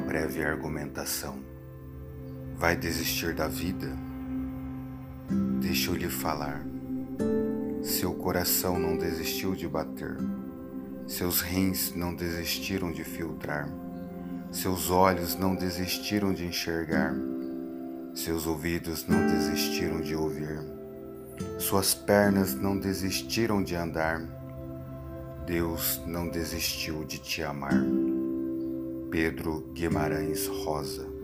breve argumentação. Vai desistir da vida? Deixa eu lhe falar. Seu coração não desistiu de bater, seus rins não desistiram de filtrar, seus olhos não desistiram de enxergar, seus ouvidos não desistiram de ouvir, suas pernas não desistiram de andar. Deus não desistiu de te amar. Pedro Guimarães Rosa